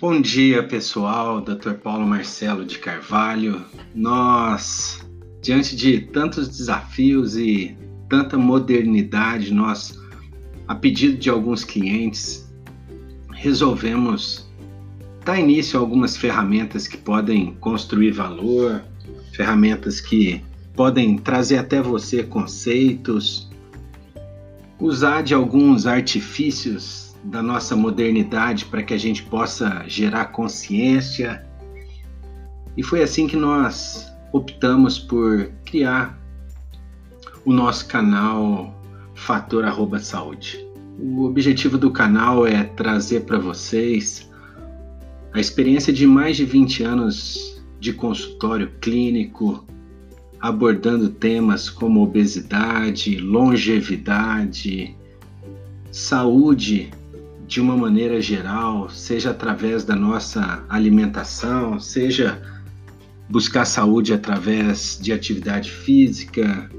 Bom dia, pessoal. Dr. Paulo Marcelo de Carvalho. Nós, diante de tantos desafios e tanta modernidade, nós, a pedido de alguns clientes, resolvemos dar início a algumas ferramentas que podem construir valor, ferramentas que podem trazer até você conceitos, usar de alguns artifícios da nossa modernidade para que a gente possa gerar consciência. E foi assim que nós optamos por criar o nosso canal Fator Arroba Saúde. O objetivo do canal é trazer para vocês a experiência de mais de 20 anos de consultório clínico, abordando temas como obesidade, longevidade, saúde de uma maneira geral, seja através da nossa alimentação, seja buscar saúde através de atividade física.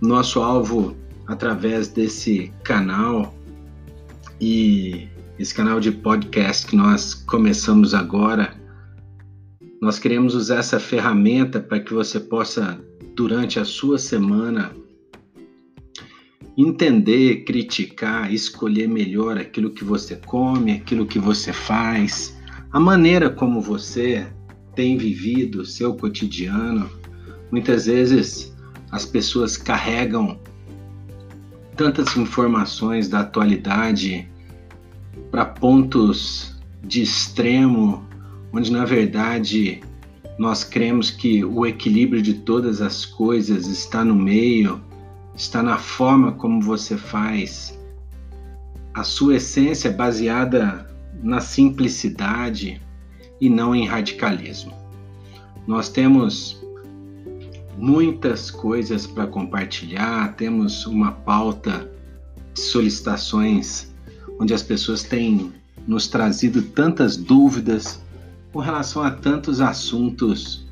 Nosso alvo através desse canal e esse canal de podcast que nós começamos agora, nós queremos usar essa ferramenta para que você possa, durante a sua semana, entender, criticar, escolher melhor aquilo que você come, aquilo que você faz, a maneira como você tem vivido o seu cotidiano. Muitas vezes as pessoas carregam tantas informações da atualidade para pontos de extremo, onde na verdade nós cremos que o equilíbrio de todas as coisas está no meio, está na forma como você faz. A sua essência é baseada na simplicidade e não em radicalismo. Nós temos muitas coisas para compartilhar, temos uma pauta de solicitações onde as pessoas têm nos trazido tantas dúvidas com relação a tantos assuntos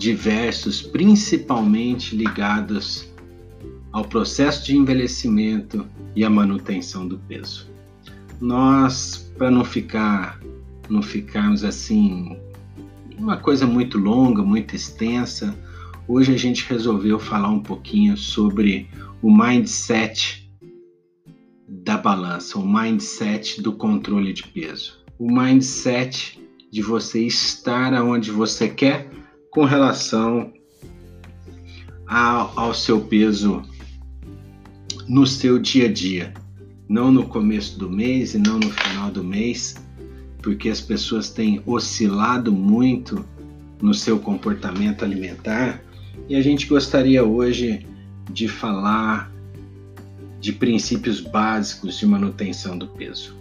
diversos, principalmente ligados ao processo de envelhecimento e à manutenção do peso. Nós, para não ficar não ficarmos assim uma coisa muito longa, muito extensa. Hoje a gente resolveu falar um pouquinho sobre o mindset da balança, o mindset do controle de peso, o mindset de você estar aonde você quer com relação ao, seu peso no seu dia a dia, não no começo do mês e não no final do mês, porque as pessoas têm oscilado muito no seu comportamento alimentar e a gente gostaria hoje de falar de princípios básicos de manutenção do peso.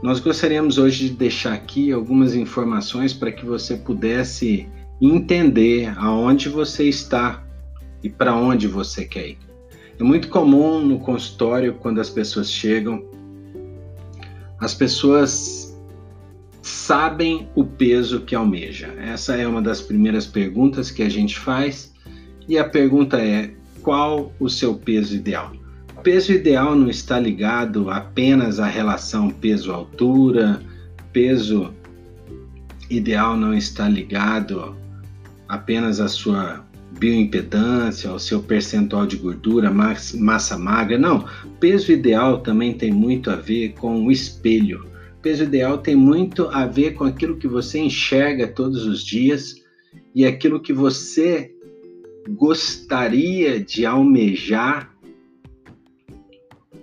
Nós gostaríamos hoje de deixar aqui algumas informações para que você pudesse entender aonde você está e para onde você quer ir. É muito comum no consultório, quando as pessoas chegam, as pessoas sabem o peso que almeja? Essa é uma das primeiras perguntas que a gente faz. E a pergunta é: qual o seu peso ideal? Peso ideal não está ligado apenas à relação peso-altura, peso ideal não está ligado apenas à sua bioimpedância, ao seu percentual de gordura, massa magra. Não, peso ideal também tem muito a ver com o espelho. Peso ideal tem muito a ver com aquilo que você enxerga todos os dias e aquilo que você gostaria de almejar.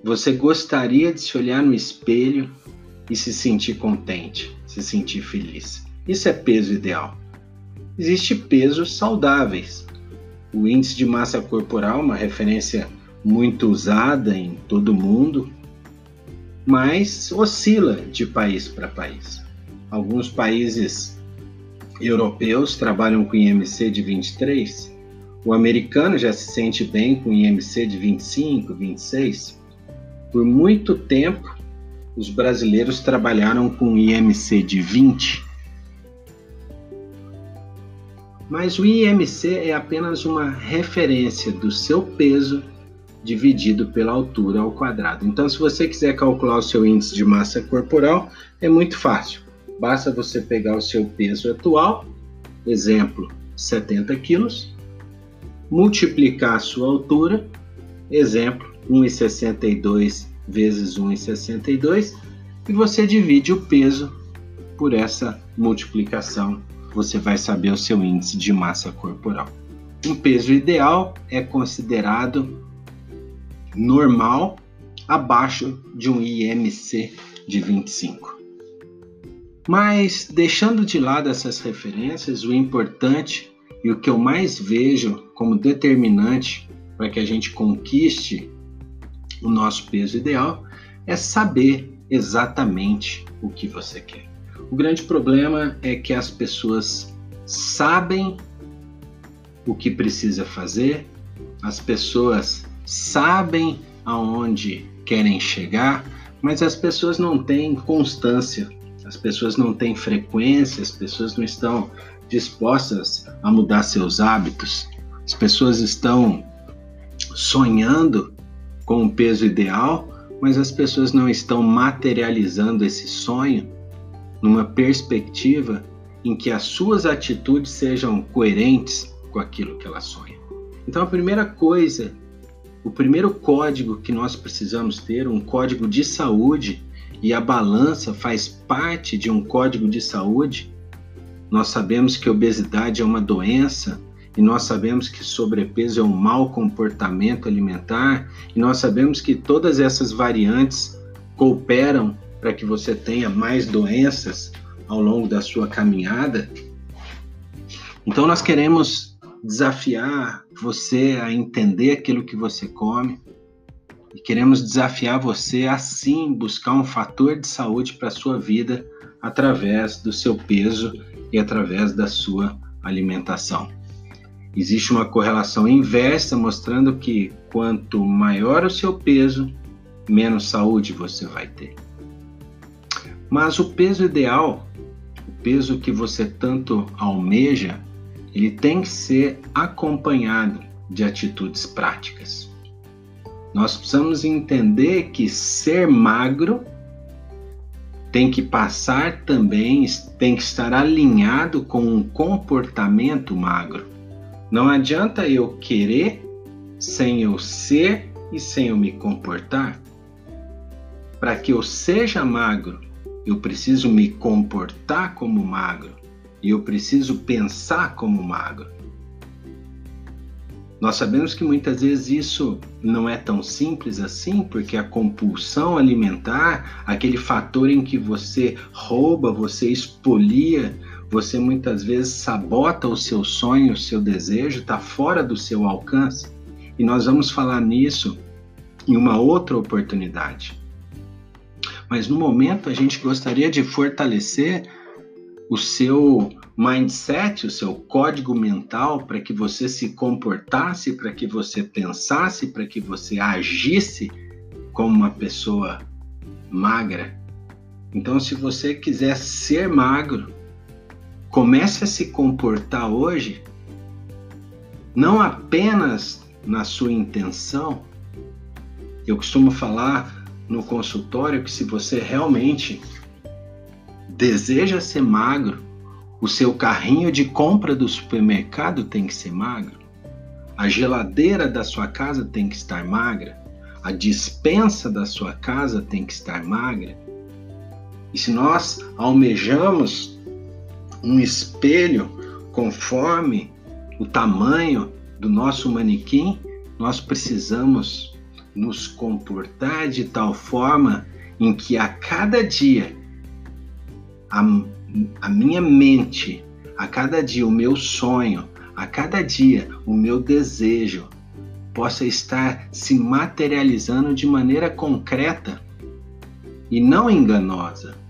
Você gostaria de se olhar no espelho e se sentir contente, se sentir feliz. Isso é peso ideal. Existe pesos saudáveis, o índice de massa corporal, uma referência muito usada em todo o mundo, mas oscila de país para país. Alguns países europeus trabalham com IMC de 23, o americano já se sente bem com IMC de 25, 26. Por muito tempo, os brasileiros trabalharam com IMC de 20 mas o IMC é apenas uma referência do seu peso dividido pela altura ao quadrado. Então, se você quiser calcular o seu índice de massa corporal, é muito fácil. Basta você pegar o seu peso atual, exemplo, 70 quilos, multiplicar a sua altura, exemplo, 1,62 vezes 1,62, e você divide o peso por essa multiplicação. Você vai saber o seu índice de massa corporal. Um peso ideal é considerado normal abaixo de um IMC de 25. Mas deixando de lado essas referências, o importante e o que eu mais vejo como determinante para que a gente conquiste o nosso peso ideal é saber exatamente o que você quer. O grande problema é que as pessoas sabem o que precisa fazer, as pessoas sabem aonde querem chegar, mas as pessoas não têm constância, as pessoas não têm frequência, as pessoas não estão dispostas a mudar seus hábitos, as pessoas estão sonhando com o peso ideal, mas as pessoas não estão materializando esse sonho numa perspectiva em que as suas atitudes sejam coerentes com aquilo que ela sonha. Então, a primeira coisa o primeiro código que nós precisamos ter, um código de saúde, e a balança faz parte de um código de saúde. Nós sabemos que obesidade é uma doença e nós sabemos que sobrepeso é um mau comportamento alimentar e nós sabemos que todas essas variantes cooperam para que você tenha mais doenças ao longo da sua caminhada. Então nós queremos desafiar você a entender aquilo que você come e queremos desafiar você a sim buscar um fator de saúde para a sua vida através do seu peso e através da sua alimentação. Existe uma correlação inversa mostrando que quanto maior o seu peso, menos saúde você vai ter. Mas o peso ideal, o peso que você tanto almeja, ele tem que ser acompanhado de atitudes práticas. Nós precisamos entender que ser magro tem que passar também, tem que estar alinhado com um comportamento magro. Não adianta eu querer sem eu ser e sem eu me comportar. Para que eu seja magro, eu preciso me comportar como magro e eu preciso pensar como magro. Nós sabemos que muitas vezes isso não é tão simples assim, porque a compulsão alimentar, aquele fator em que você rouba, você expolia, você muitas vezes sabota o seu sonho, o seu desejo, está fora do seu alcance. E nós vamos falar nisso em uma outra oportunidade. Mas no momento a gente gostaria de fortalecer o seu mindset, o seu código mental para que você se comportasse, para que você pensasse, para que você agisse como uma pessoa magra. Então, se você quiser ser magro, comece a se comportar hoje não apenas na sua intenção. Eu costumo falar no consultório que se você realmente deseja ser magro, o seu carrinho de compra do supermercado tem que ser magro, a geladeira da sua casa tem que estar magra, a dispensa da sua casa tem que estar magra. E se nós almejamos um espelho conforme o tamanho do nosso manequim, nós precisamos nos comportar de tal forma em que a cada dia a, a minha mente, a cada dia o meu sonho, a cada dia o meu desejo possa estar se materializando de maneira concreta e não enganosa.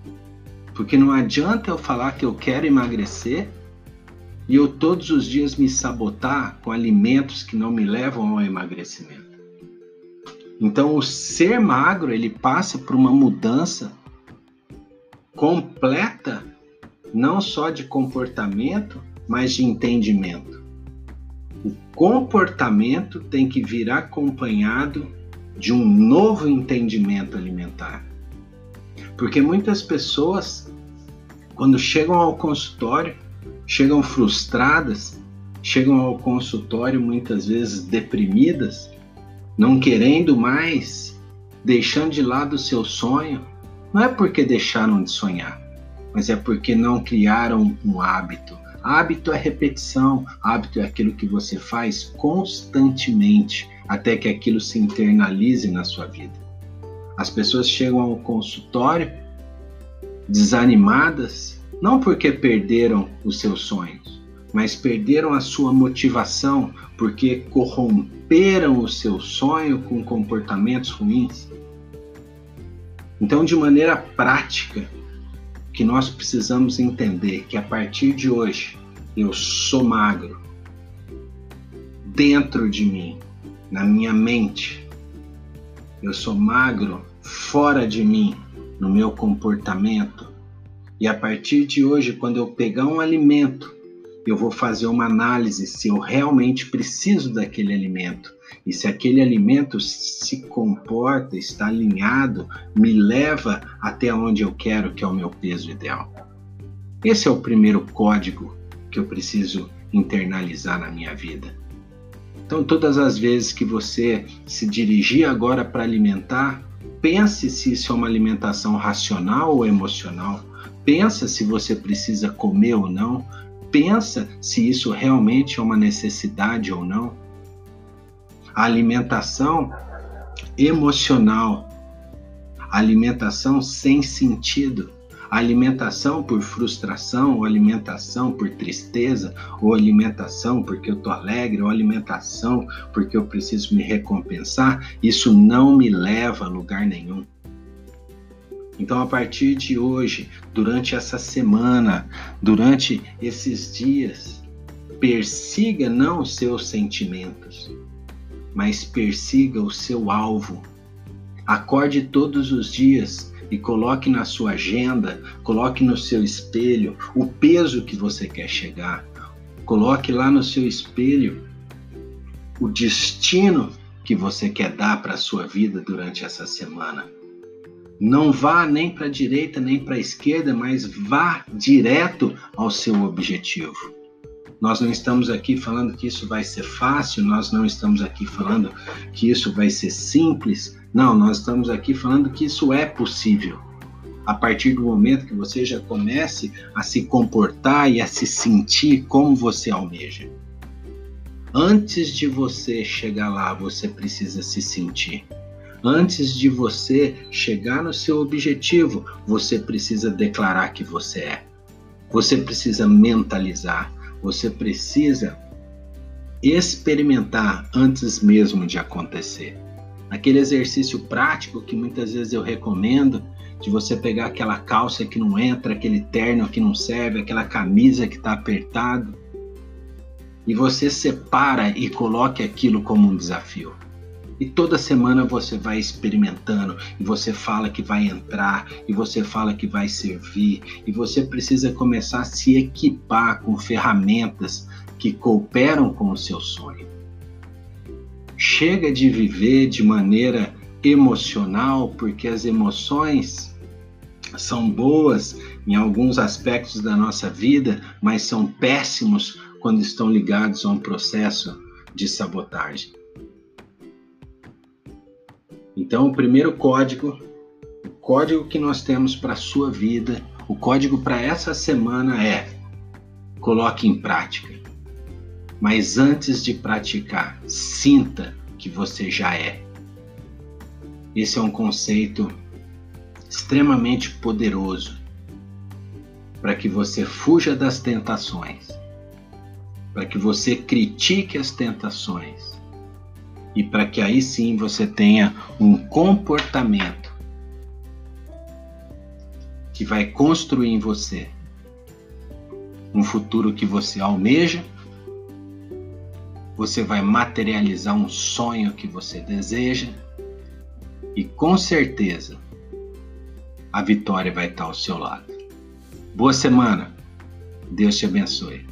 Porque não adianta eu falar que eu quero emagrecer e eu todos os dias me sabotar com alimentos que não me levam ao emagrecimento. Então, o ser magro ele passa por uma mudança completa, não só de comportamento, mas de entendimento. O comportamento tem que vir acompanhado de um novo entendimento alimentar. Porque muitas pessoas, quando chegam ao consultório, chegam frustradas, chegam ao consultório muitas vezes deprimidas, não querendo mais, deixando de lado o seu sonho, não é porque deixaram de sonhar, mas é porque não criaram um hábito. Hábito é repetição, hábito é aquilo que você faz constantemente até que aquilo se internalize na sua vida. As pessoas chegam ao consultório desanimadas, não porque perderam os seus sonhos, mas perderam a sua motivação porque corromperam o seu sonho com comportamentos ruins. Então, de maneira prática, que nós precisamos entender que a partir de hoje eu sou magro dentro de mim, na minha mente. Eu sou magro fora de mim, no meu comportamento. E a partir de hoje, quando eu pegar um alimento, eu vou fazer uma análise se eu realmente preciso daquele alimento e se aquele alimento se comporta, está alinhado, me leva até onde eu quero, que é o meu peso ideal. Esse é o primeiro código que eu preciso internalizar na minha vida. Então, todas as vezes que você se dirigir agora para alimentar, pense se isso é uma alimentação racional ou emocional. Pensa se você precisa comer ou não. Pensa se isso realmente é uma necessidade ou não a alimentação emocional, alimentação sem sentido, a alimentação por frustração, ou alimentação por tristeza, ou alimentação porque eu tô alegre, ou alimentação porque eu preciso me recompensar, isso não me leva a lugar nenhum. Então, a partir de hoje, durante essa semana, durante esses dias, persiga não os seus sentimentos, mas persiga o seu alvo. Acorde todos os dias e coloque na sua agenda, coloque no seu espelho o peso que você quer chegar. Coloque lá no seu espelho o destino que você quer dar para a sua vida durante essa semana. Não vá nem para a direita nem para a esquerda, mas vá direto ao seu objetivo. Nós não estamos aqui falando que isso vai ser fácil, nós não estamos aqui falando que isso vai ser simples. Não, nós estamos aqui falando que isso é possível. A partir do momento que você já comece a se comportar e a se sentir como você almeja. Antes de você chegar lá, você precisa se sentir. Antes de você chegar no seu objetivo, você precisa declarar que você é. Você precisa mentalizar. Você precisa experimentar antes mesmo de acontecer. Aquele exercício prático que muitas vezes eu recomendo, de você pegar aquela calça que não entra, aquele terno que não serve, aquela camisa que está apertado, e você separa e coloque aquilo como um desafio. E toda semana você vai experimentando, e você fala que vai entrar, e você fala que vai servir, e você precisa começar a se equipar com ferramentas que cooperam com o seu sonho. Chega de viver de maneira emocional, porque as emoções são boas em alguns aspectos da nossa vida, mas são péssimos quando estão ligados a um processo de sabotagem. Então, o primeiro código, o código que nós temos para a sua vida, o código para essa semana é: coloque em prática. Mas antes de praticar, sinta que você já é. Esse é um conceito extremamente poderoso para que você fuja das tentações, para que você critique as tentações e para que aí sim você tenha um comportamento que vai construir em você um futuro que você almeja, você vai materializar um sonho que você deseja e com certeza a vitória vai estar ao seu lado. Boa semana. Deus te abençoe.